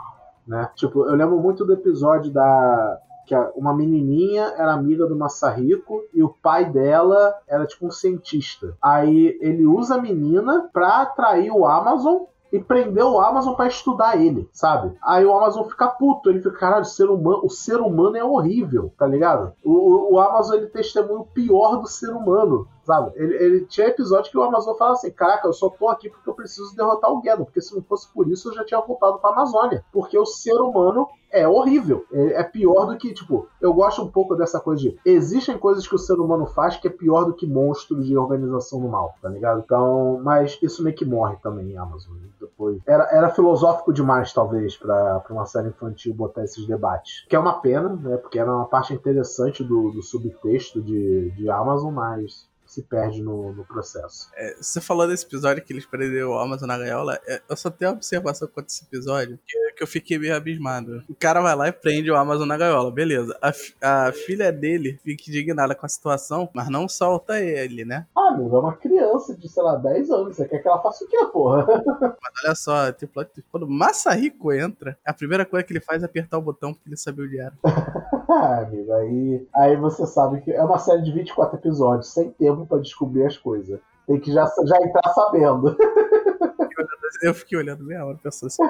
né? Tipo, eu lembro muito do episódio da que uma menininha era amiga do Masahiko e o pai dela era tipo um cientista. Aí ele usa a menina pra atrair o Amazon e prendeu o Amazon para estudar ele, sabe? Aí o Amazon fica puto, ele fica, caralho, o ser humano, o ser humano é horrível, tá ligado? O, o Amazon ele testemunha o pior do ser humano. Sabe? Ele, ele, tinha episódio que o Amazon fala assim: Caraca, eu só tô aqui porque eu preciso derrotar o Geddon, porque se não fosse por isso eu já tinha voltado pra Amazônia. Porque o ser humano é horrível. É, é, pior do que, tipo, eu gosto um pouco dessa coisa de. Existem coisas que o ser humano faz que é pior do que monstros de organização do mal, tá ligado? Então, mas isso meio que morre também em Amazon. Depois. Era, era filosófico demais, talvez, para uma série infantil botar esses debates. Que é uma pena, né? Porque era uma parte interessante do, do subtexto de, de Amazon, mas se perde no, no processo. É, você falou desse episódio que eles prenderam o Amazon na gaiola. É, eu só tenho uma observação quanto esse episódio que, que, eu fiquei meio abismado. O cara vai lá e prende o Amazon na gaiola, beleza. A, a filha dele fica indignada com a situação, mas não solta ele, né? Ah, meu, é uma criança de, sei lá, 10 anos. Você quer que ela faça o quê, porra? Mas olha só, tipo, quando o Masahiko entra, a primeira coisa que ele faz é apertar o botão porque ele sabia onde era. ah, amigo, aí, aí você sabe que é uma série de 24 episódios, sem tempo para descobrir as coisas. Tem que já, já entrar sabendo. Eu fiquei olhando meia hora pensando assim.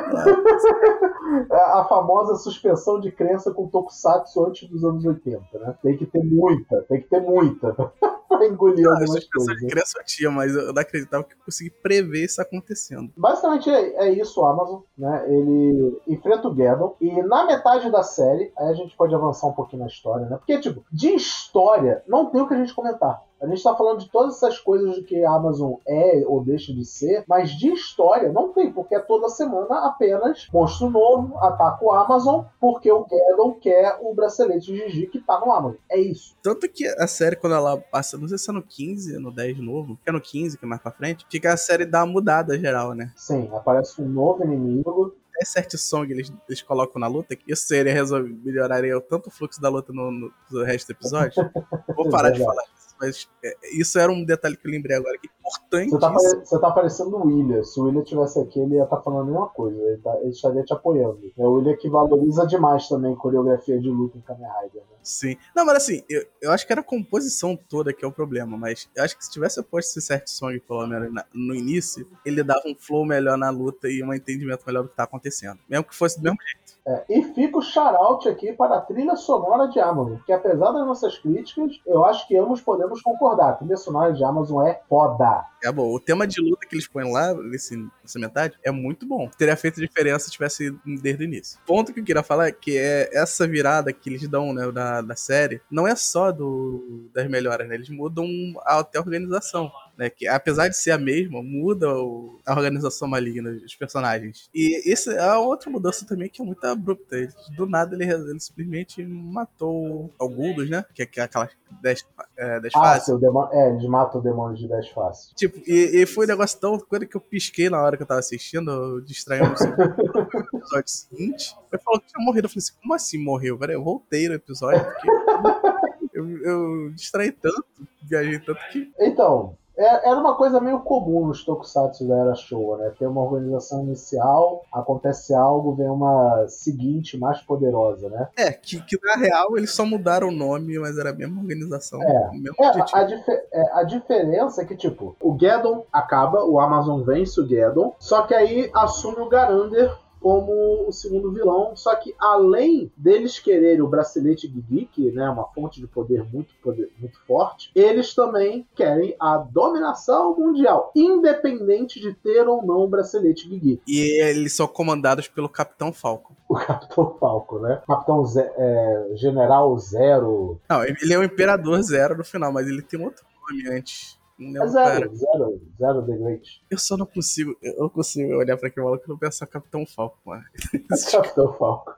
a famosa suspensão de crença com Tokusatsu antes dos anos 80, né? Tem que ter muita, tem que ter muita pra engolir não, algumas coisas. de crença eu tinha, mas eu não acreditava que eu consegui prever isso acontecendo. Basicamente é, é isso o Amazon, né? Ele enfrenta o Gaddon e na metade da série, aí a gente pode avançar um pouquinho na história, né? Porque, tipo, de história, não tem o que a gente comentar. A gente está falando de todas essas coisas de que a Amazon é ou deixa de ser, mas de história não tem, porque é toda semana apenas monstro novo, ataca o Amazon, porque o Gaddon quer o bracelete Gigi que tá no Amazon. É isso. Tanto que a série, quando ela passa, não sei se é no 15, no 10 novo, que é no 15, que é mais pra frente, fica a série dá uma mudada geral, né? Sim, aparece um novo inimigo, até certo song eles, eles colocam na luta, que isso seria resolver, melhoraria tanto o fluxo da luta no, no, no resto do episódio. Vou parar de falar mas é, isso era um detalhe que eu lembrei agora, que é importante. Você tá, você tá parecendo o William. Se o William tivesse aqui, ele ia estar tá falando a mesma coisa. Ele, tá, ele estaria te apoiando. É o William que valoriza demais também coreografia de luta em Kamen Rider. Né? Sim. Não, mas assim, eu, eu acho que era a composição toda que é o problema, mas eu acho que se tivesse posto esse certo song, pelo menos na, no início, ele dava um flow melhor na luta e um entendimento melhor do que tá acontecendo. Mesmo que fosse do mesmo jeito. É, e fica o shout aqui para a trilha sonora de Amazon, que apesar das nossas críticas, eu acho que ambos podemos concordar. A trilha sonora de Amazon é foda. É bom. O tema de luta que eles põem lá, nesse, nessa metade, é muito bom. Teria feito diferença se tivesse desde o início. Ponto que eu queria falar é que é essa virada que eles dão, né, da, série, não é só do, das melhoras, né? Eles mudam até a organização né? Que apesar de ser a mesma, muda o, a organização maligna dos personagens. E essa é a outra mudança também que é muito abrupta. do nada ele, ele simplesmente matou alguns, né? Que é aquelas 10 é, ah, faces. é, eles matam o demônio de 10 faces. Tipo, e, e, foi um negócio tão. Quando que eu pisquei na hora que eu tava assistindo, distraí um episódio seguinte. Eu falou que tinha morrido. Eu falei assim, como assim morreu? Peraí, eu voltei no episódio, porque. eu, eu distraí tanto, viajei tanto que. Então, é, era uma coisa meio comum nos tokusatsu da era Showa, né? Tem uma organização inicial, acontece algo, vem uma seguinte mais poderosa, né? É, que, que na real eles só mudaram o nome, mas era a mesma organização. É, mesmo é a, dif é, a diferença é que, tipo, o Geddon acaba, o Amazon vence o Geddon, só que aí assume o Garander como o segundo vilão, só que além deles quererem o bracelete que né, é uma fonte de poder muito, poder muito forte, eles também querem a dominação mundial, independente de ter ou não o bracelete Gigi. E eles são comandados pelo Capitão Falcon. O Capitão Falcon, né? Capitão Ze é, General Zero. Não, ele é o Imperador Zero no final, mas ele tem outro nome antes. Não, é zero, zero, zero The Great. Eu só não consigo, eu não consigo olhar pra aquele maluco e não pensar Capitão Falco, mano. Capitão Falco.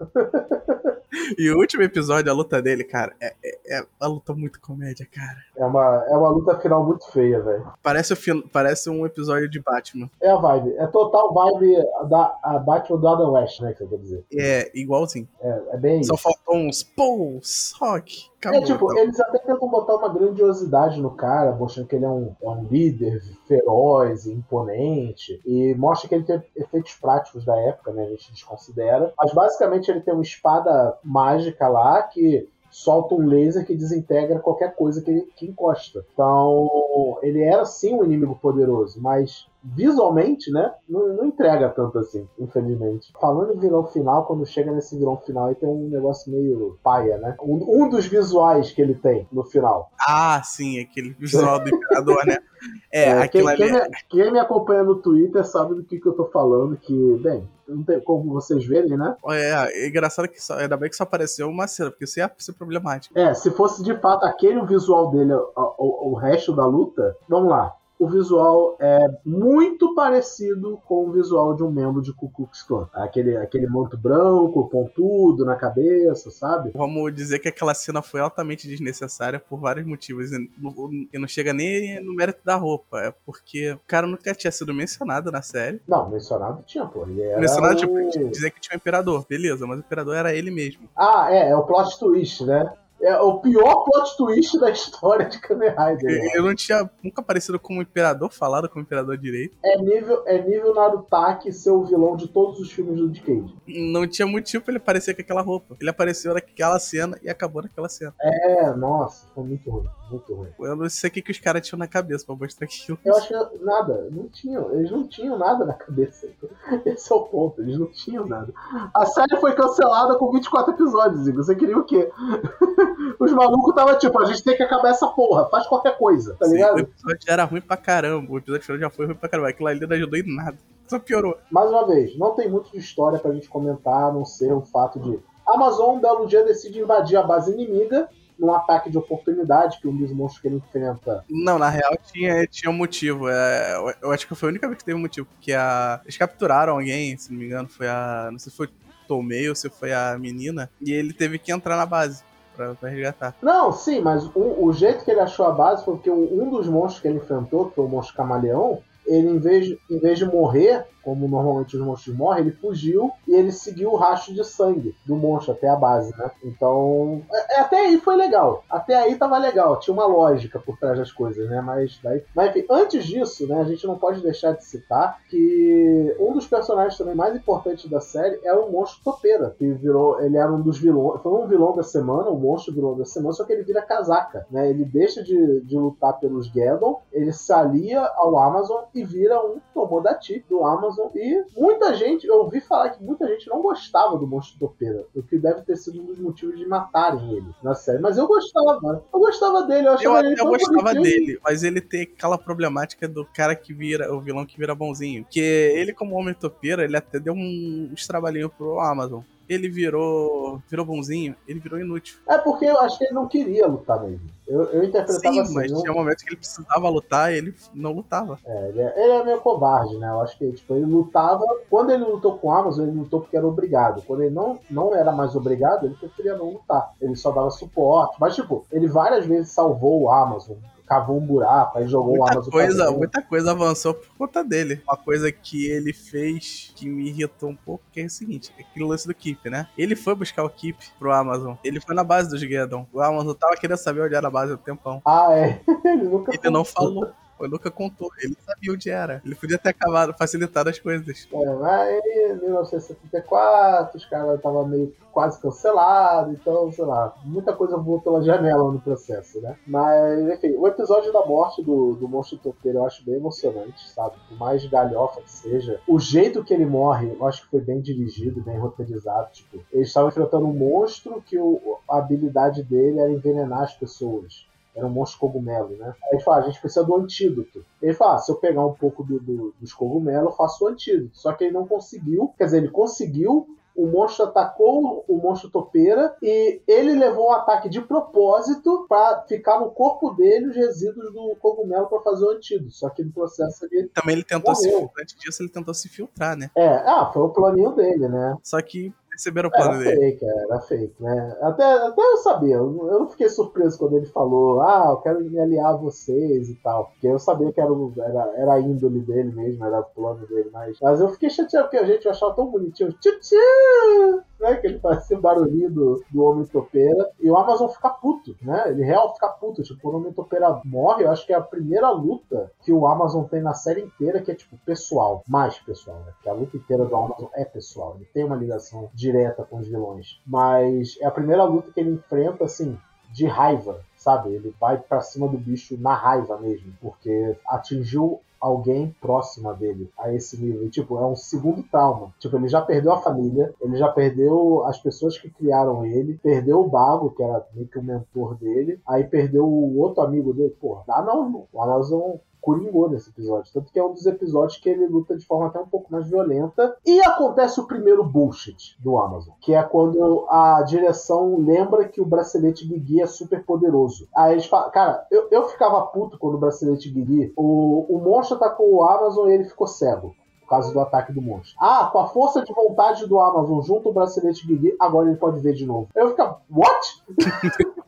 e o último episódio, a luta dele, cara, é, é, é uma luta muito comédia, cara. É uma, é uma luta final muito feia, velho. Parece, parece um episódio de Batman. É a vibe, é total vibe da a Batman do Adam West, né, que quer dizer. É, igualzinho. É, é bem Só faltou uns pulls, rock. Acabou, é tipo, então. eles até tentam botar uma grandiosidade no cara, mostrando que ele é um, é um líder feroz e imponente, e mostra que ele tem efeitos práticos da época, né? A gente desconsidera. Mas basicamente ele tem uma espada mágica lá que solta um laser que desintegra qualquer coisa que, que encosta. Então, ele era sim um inimigo poderoso, mas visualmente, né, não, não, entrega tanto assim, infelizmente. Falando em vilão final, quando chega nesse vilão final, aí tem um negócio meio paia, né? Um, um dos visuais que ele tem no final. Ah, sim, aquele visual do Imperador, né? É, é quem, quem, ali... me, quem, me, acompanha no Twitter sabe do que, que eu tô falando, que, bem, não tem como vocês verem, né? É, é engraçado que só, ainda bem que só apareceu uma cena, porque isso ia ser problemático. É, se fosse de fato aquele o visual dele, o, o, o resto da luta, vamos lá o visual é muito parecido com o visual de um membro de Ku Klux Klan. Aquele, aquele manto branco, pontudo na cabeça, sabe? Vamos dizer que aquela cena foi altamente desnecessária por vários motivos. E não, chega nem no mérito da roupa. É porque o cara nunca tinha sido mencionado na série. Não, mencionado tinha, pô. Ele era mencionado, o... tipo, dizer que tinha um imperador. Beleza, mas o imperador era ele mesmo. Ah, é, é o plot twist, né? É o pior plot twist da história de Kamen Rider. Eu não tinha nunca aparecido como imperador, falado como imperador direito. É nível, é nível Narutaki ser o vilão de todos os filmes do Decade. Não tinha motivo pra ele aparecer com aquela roupa. Ele apareceu naquela cena e acabou naquela cena. É, nossa, foi muito ruim. Muito ruim. Eu não sei o que, que os caras tinham na cabeça pra mostrar aquilo. Eu acho que nada. Não tinham. Eles não tinham nada na cabeça. Esse é o ponto. Eles não tinham nada. A série foi cancelada com 24 episódios, Igor. Você queria o quê? Os malucos tava tipo, a gente tem que acabar essa porra. Faz qualquer coisa, tá Sim, ligado? O episódio já era ruim pra caramba. O episódio já foi ruim pra caramba. Aquilo ali não ajudou em nada. Só piorou. Mais uma vez, não tem muito de história pra gente comentar, a não ser o fato de Amazon, um belo dia, decide invadir a base inimiga num ataque de oportunidade que um dos monstros que ele enfrenta. Não, na real tinha, tinha um motivo. É, eu acho que foi a única vez que teve um motivo. Porque a, eles capturaram alguém, se não me engano, foi a. Não sei se foi Tomei ou se foi a menina. E ele teve que entrar na base. Pra, pra resgatar. Não, sim, mas o, o, jeito que ele achou a base foi porque um dos monstros que ele enfrentou, que foi o monstro camaleão, ele, em vez, em vez de morrer, como normalmente os monstros morrem, ele fugiu e ele seguiu o rastro de sangue do monstro até a base, né? Então, é, é, até aí foi legal. Até aí tava legal, tinha uma lógica por trás das coisas, né? Mas, daí, mas enfim, antes disso, né, a gente não pode deixar de citar que um dos personagens também mais importantes da série era o monstro topeira, que virou, ele era um dos vilões, foi um vilão da semana, um monstro vilão da semana, só que ele vira casaca, né? Ele deixa de, de lutar pelos Geddon, ele se alia ao Amazon vira um Tomodachi do Amazon. E muita gente, eu ouvi falar que muita gente não gostava do Monstro Topeira, o que deve ter sido um dos motivos de matarem ele na série. Mas eu gostava, eu gostava dele, eu achava eu, ele Eu gostava dele, mas ele tem aquela problemática do cara que vira, o vilão que vira bonzinho. Que ele, como Homem Topeira, ele até deu uns trabalhinhos pro Amazon ele virou virou bonzinho, ele virou inútil. É porque eu acho que ele não queria lutar mesmo. Eu, eu interpretava Sim, assim. mas não... tinha momentos que ele precisava lutar e ele não lutava. É, ele é, ele é meio covarde, né? Eu acho que tipo, ele lutava. Quando ele lutou com o Amazon, ele lutou porque era obrigado. Quando ele não, não era mais obrigado, ele preferia não lutar. Ele só dava suporte. Mas, tipo, ele várias vezes salvou o Amazon cavou um buraco, aí jogou muita o Amazon. Coisa, muita coisa avançou por conta dele. Uma coisa que ele fez que me irritou um pouco, que é o seguinte, é aquele lance do Keep, né? Ele foi buscar o Keep pro Amazon. Ele foi na base dos Geddon. O Amazon tava querendo saber onde era a base há um tempão. Ah, é? ele nunca Ele não falou. Ele nunca contou, ele sabia onde era. Ele podia ter acabado, facilitado as coisas. É, mas em 1974, os caras estavam meio quase cancelados, então, sei lá, muita coisa voou pela janela no processo, né? Mas, enfim, o episódio da morte do, do monstro topeiro eu acho bem emocionante, sabe? Por mais galhofa que seja. O jeito que ele morre, eu acho que foi bem dirigido, bem roteirizado. Tipo, eles estavam enfrentando um monstro que o, a habilidade dele era envenenar as pessoas era um monstro cogumelo, né? Aí ele fala, a gente precisa do antídoto. Ele fala, ah, se eu pegar um pouco do, do, dos cogumelos, eu faço o antídoto. Só que ele não conseguiu, quer dizer, ele conseguiu, o monstro atacou o monstro topeira e ele levou um ataque de propósito para ficar no corpo dele os resíduos do cogumelo para fazer o antídoto. Só que no processo ele. Também ele tentou morreu. se. Antes disso, ele tentou se filtrar, né? É, ah, foi o planinho dele, né? Só que perceberam o plano era dele. Fake, era fake, né? Até, até eu sabia, eu, eu não fiquei surpreso quando ele falou, ah, eu quero me aliar a vocês e tal. Porque eu sabia que era, era, era a índole dele mesmo, era o plano dele, mas, mas eu fiquei chateado porque a gente achava tão bonitinho. Tchau, tchau! né? Que ele faz esse barulhinho do, do Homem Topeira. E o Amazon fica puto, né? Ele real fica puto. Tipo, quando o Homem Topeira morre, eu acho que é a primeira luta que o Amazon tem na série inteira que é, tipo, pessoal. Mais pessoal, né? Porque a luta inteira do Amazon é pessoal. Ele tem uma ligação direta com os vilões. Mas é a primeira luta que ele enfrenta, assim, de raiva, sabe? Ele vai para cima do bicho na raiva mesmo, porque atingiu alguém próxima dele a esse nível. E, tipo, é um segundo trauma. Tipo, ele já perdeu a família, ele já perdeu as pessoas que criaram ele, perdeu o Bago, que era meio que o mentor dele, aí perdeu o outro amigo dele. Porra, dá não, irmão. O Amazon coringou nesse episódio. Tanto que é um dos episódios que ele luta de forma até um pouco mais violenta. E acontece o primeiro bullshit do Amazon, que é quando a direção lembra que o bracelete Guigui é super poderoso. Aí eles falam, cara, eu, eu ficava puto quando o bracelete Guigui, o, o monstro atacou o Amazon e ele ficou cego. Causa do ataque do monstro. Ah, com a força de vontade do Amazon junto ao bracelete Guigui, agora ele pode ver de novo. Eu ficava, what?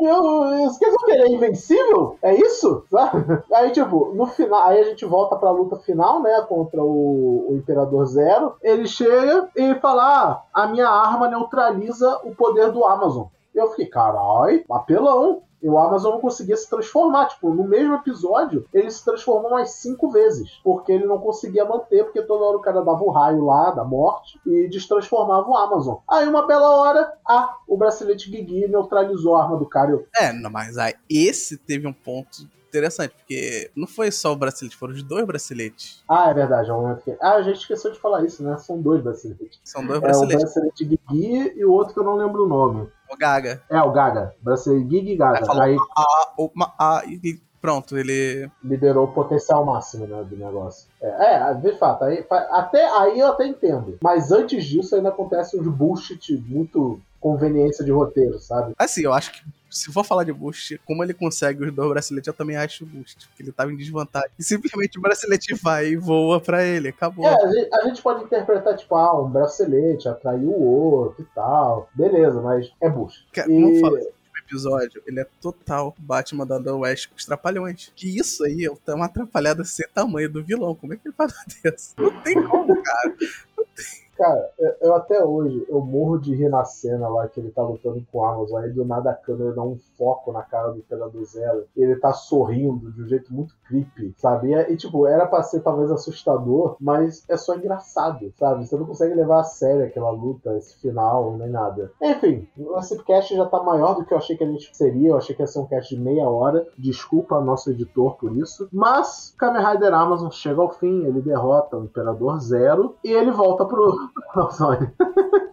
Eu, esqueci que ele é invencível? É isso? Aí, tipo, no final, aí a gente volta pra luta final, né? Contra o, o Imperador Zero. Ele chega e fala: ah, a minha arma neutraliza o poder do Amazon. Eu fiquei, carai, apelão e o Amazon não conseguia se transformar. Tipo, no mesmo episódio, ele se transformou mais cinco vezes. Porque ele não conseguia manter, porque toda hora o cara dava o raio lá da morte e destransformava o Amazon. Aí, uma bela hora, ah, o bracelete Guigui neutralizou a arma do cara. É, mas aí esse teve um ponto interessante, porque não foi só o bracelete, foram os dois braceletes. Ah, é verdade, é um momento que. Ah, a gente esqueceu de falar isso, né? São dois braceletes. São dois braceletes. É o bracelete Guigui e o outro que eu não lembro o nome. O Gaga. É, o Gaga. Bracelete Gig Gaga. Falou, Aí ah, uma, ah, e pronto, ele. liberou o potencial máximo né, do negócio. É, é, de fato, aí, até aí eu até entendo. Mas antes disso ainda acontece uns bullshit muito conveniência de roteiro, sabe? Assim, eu acho que se for falar de boost, como ele consegue os dois braceletes, eu também acho boost. Porque ele tava em desvantagem. E simplesmente o bracelete vai e voa pra ele. Acabou. É, a gente, a gente pode interpretar, tipo, ah, um bracelete atraiu o outro e tal. Beleza, mas é bullshit. Cara, E- falar desse episódio, ele é total Batman da Dan West com os trapalhões. Que isso aí é uma atrapalhada sem tamanho do vilão. Como é que ele faz dessa? Não tem como, cara. Cara, eu, até hoje, eu morro de rir na cena lá que ele tá lutando com o Amazon, aí do nada a câmera dá um foco na cara do Imperador Zero, ele tá sorrindo de um jeito muito creepy, sabe? E, é- e, tipo, era pra ser talvez assustador, mas é só engraçado, sabe? Você não consegue levar a sério aquela luta, esse final, nem nada. Enfim, esse cast já tá maior do que eu achei que a gente seria, eu achei que ia ser um cast de meia hora, desculpa nosso editor por isso, mas Kamen Rider Amazon chega ao fim, ele derrota o Imperador Zero, e ele volta pro... Não, sorry.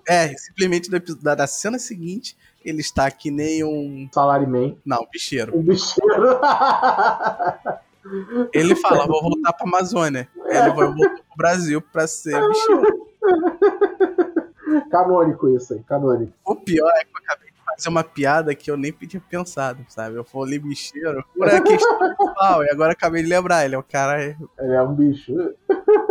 É, simplesmente da, da cena seguinte, ele está que nem um. Salaryman. Não, bicheiro. Um bicheiro. Ele fala, vou voltar pra Amazônia. Ele vai voltar pro Brasil pra ser bicheiro. canônico isso aí, canônico. O pior é que eu acabei de fazer uma piada que eu nem tinha pensado, sabe? Eu falei bicheiro por a questão pessoal, e agora acabei de lembrar. Ele é o cara. Ele é um bicho.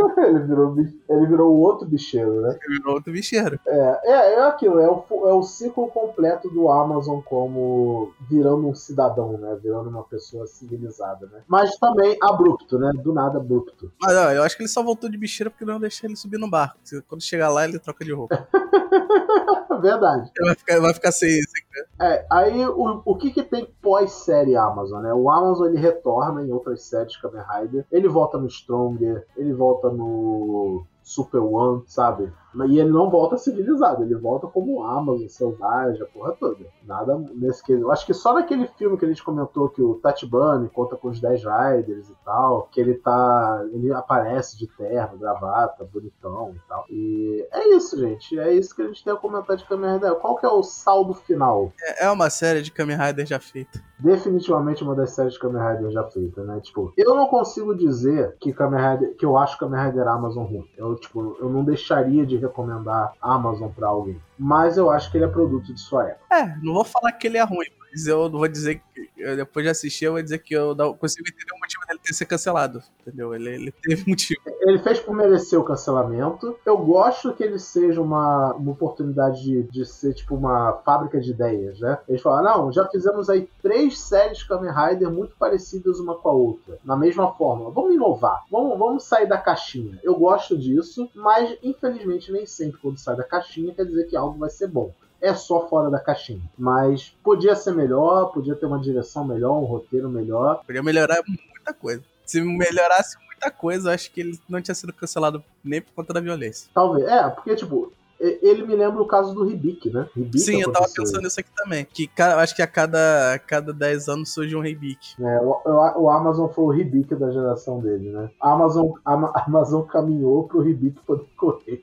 ele, virou, ele virou outro bicheiro, né? virou outro bicheiro. É, é, é aquilo, é o, é o ciclo completo do Amazon como virando um cidadão, né? Virando uma pessoa civilizada, né? Mas também abrupto, né? Do nada abrupto. Mas ó, eu acho que ele só voltou de bicheiro porque não deixei ele subir no barco. Quando chegar lá, ele troca de roupa. Verdade. Ele vai ficar, vai ficar sem isso. É, aí o, o que que tem pós-série Amazon, né? O Amazon ele retorna em outras séries de Kamen Rider, ele volta no Stronger, ele volta no Super One, sabe? E ele não volta civilizado, ele volta como Amazon, selvagem, a porra toda. Nada nesse que. Eu acho que só naquele filme que a gente comentou que o Tatibane conta com os 10 Riders e tal, que ele tá. Ele aparece de terno, gravata, bonitão e tal. E é isso, gente. É isso que a gente tem a comentar de Kamen Rider. Qual que é o saldo final? É, é uma série de Kamen Rider já feita. definitivamente uma das séries de Kamen Rider já feita, né? Tipo, eu não consigo dizer que Kamen Rider, que eu acho Kamen Rider Amazon ruim. Eu, tipo, eu não deixaria de recomendar Amazon pra alguém. Mas eu acho que ele é produto de sua época. É, não vou falar que ele é ruim, mas eu não vou dizer que. eu, depois de assistir, eu vou dizer que eu não consigo entender o motivo dele ter ser cancelado, entendeu? Ele, ele teve motivo. Ele fez por merecer o cancelamento. Eu gosto que ele seja uma, uma oportunidade de, de ser tipo uma fábrica de ideias, né? Eles falaram, não, já fizemos aí três séries Kamen Rider muito parecidas uma com a outra, na mesma forma. Vamos inovar, vamos, vamos sair da caixinha. Eu gosto disso, mas infelizmente nem sempre quando sai da caixinha quer dizer que algo vai ser bom é só fora da caixinha. Mas podia ser melhor, podia ter uma direção melhor, um roteiro melhor. Podia melhorar muita coisa. Se melhorasse muita coisa, eu acho que ele não tinha sido cancelado nem por conta da violência. Talvez. É, porque, tipo, ele me lembra o caso do Ribic, né? Ribic Sim, eu tava pensando nisso aqui também. Que acho que a cada, a cada 10 anos surge um Ribic. É, o, o, Amazon foi o Ribic da geração dele, né? A Amazon, a Amazon caminhou pro Ribic poder correr.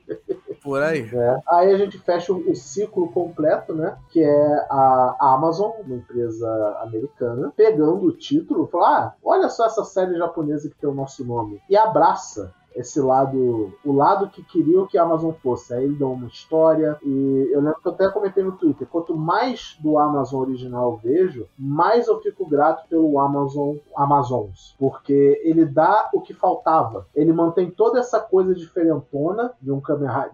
Por aí. É. Aí a gente fecha o, ciclo completo, né? Que é a Amazon, uma empresa americana, pegando o título e fala: ah, olha só essa série japonesa que tem o nosso nome. E abraça esse lado, o lado que queriam que a Amazon fosse. Aí eles dão uma história e eu lembro que eu até comentei no Twitter, quanto mais do Amazon original eu vejo, mais eu fico grato pelo Amazon Amazons, porque ele dá o que faltava. Ele mantém toda essa coisa diferentona de um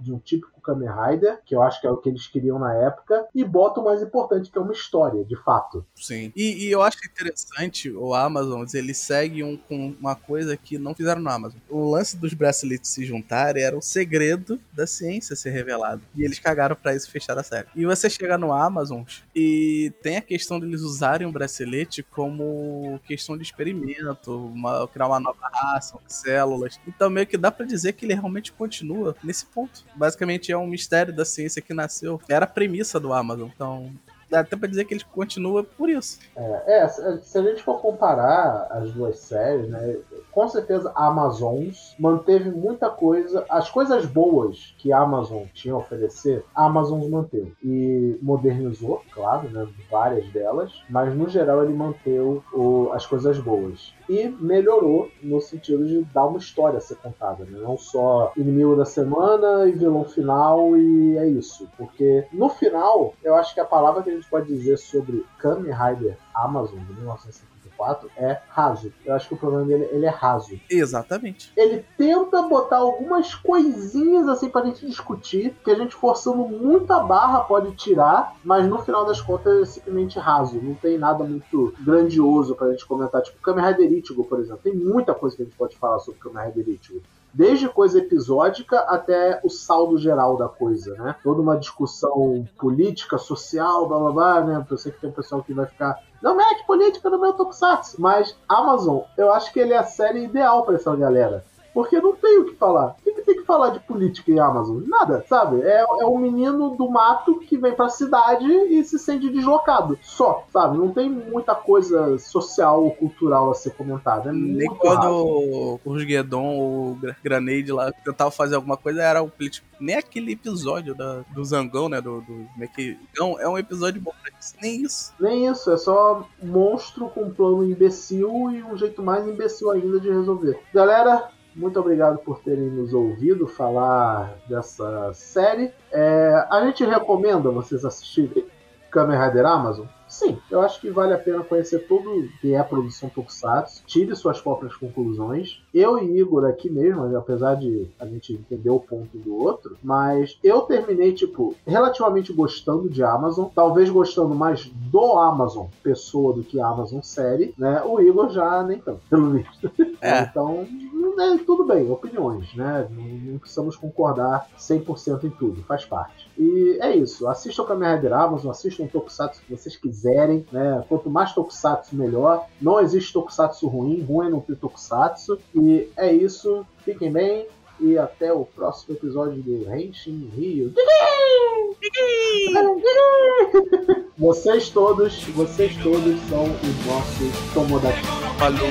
de um típico Kamen Rider, que eu acho que é o que eles queriam na época, e bota o mais importante, que é uma história, de fato. Sim. E, e eu acho interessante o Amazon, ele segue um, com uma coisa que não fizeram no Amazon. O lance dos braceletes se juntarem era o segredo da ciência ser revelado. E eles cagaram para isso fechar a série. E você chega no Amazon e tem a questão deles usarem o bracelete como questão de experimento, uma, criar uma nova raça, células. Então meio que dá para dizer que ele realmente continua nesse ponto. Basicamente é um mistério da ciência que nasceu. Era a premissa do Amazon. Então, dá até pra dizer que ele continua por isso. É, é, se a gente for comparar as duas séries, né? Com certeza a Amazon manteve muita coisa. As coisas boas que a Amazon tinha a oferecer, a Amazon manteve. E modernizou, claro, né? Várias delas. Mas no geral ele manteve o, as coisas boas e melhorou no sentido de dar uma história a ser contada, né? não só inimigo da semana e vilão final e é isso, porque no final eu acho que a palavra que a gente pode dizer sobre Kamen Rider Amazon de 1950 4 é raso. Eu acho que o problema dele ele é raso. Exatamente. Ele tenta botar algumas coisinhas assim pra gente discutir, que a gente forçando muita barra pode tirar, mas no final das contas é simplesmente raso. Não tem nada muito grandioso pra gente comentar. Tipo, Kamen Rider Ichigo, por exemplo. Tem muita coisa que a gente pode falar sobre Kamen Rider Ichigo desde coisa episódica até o saldo geral da coisa, né? Toda uma discussão política, social, blá blá blá, né? Eu sei que tem um pessoal que vai ficar não mete política no meu Tokusatsu. Mas Amazon, eu acho que ele é a série ideal para essa galera. Porque não tem o que falar. O que, que tem que falar de política em Amazon? Nada, sabe? É, é um menino do mato que vem pra cidade e se sente deslocado. Só, sabe? Não tem muita coisa social ou cultural a ser comentada. É Nem quando o Guedon ou o Granade lá tentava fazer alguma coisa, era o político. Nem aquele episódio da, do Zangão, né? Do, do Não, é um episódio bom pra isso. Nem isso. Nem isso, é só monstro com um plano imbecil e um jeito mais imbecil ainda de resolver. Galera, muito obrigado por terem nos ouvido falar dessa série. É, a gente recomenda vocês assistirem Kamen Rider Amazon? Sim, eu acho que vale a pena conhecer tudo que é a produção Tokusatsu, tire suas próprias conclusões. Eu e Igor aqui mesmo, apesar de a gente entender o ponto do outro, mas eu terminei, tipo, relativamente gostando de Amazon, talvez gostando mais do Amazon pessoa do que a Amazon série, né? O Igor já nem tanto, pelo visto. É. então, é, tudo bem, opiniões, né? Não precisamos concordar 100% em tudo, faz parte. E é isso, assistam o Kamen Rider Amazon, assistam o Tokusatsu que vocês quiserem, né? Quanto mais Tokusatsu, melhor. Não existe Tokusatsu ruim, ruim é não ter Tokusatsu. E é isso, fiquem bem e até o próximo episódio do Henshin Rio. vocês todos, vocês todos são os nossos Tomodachi. Falou.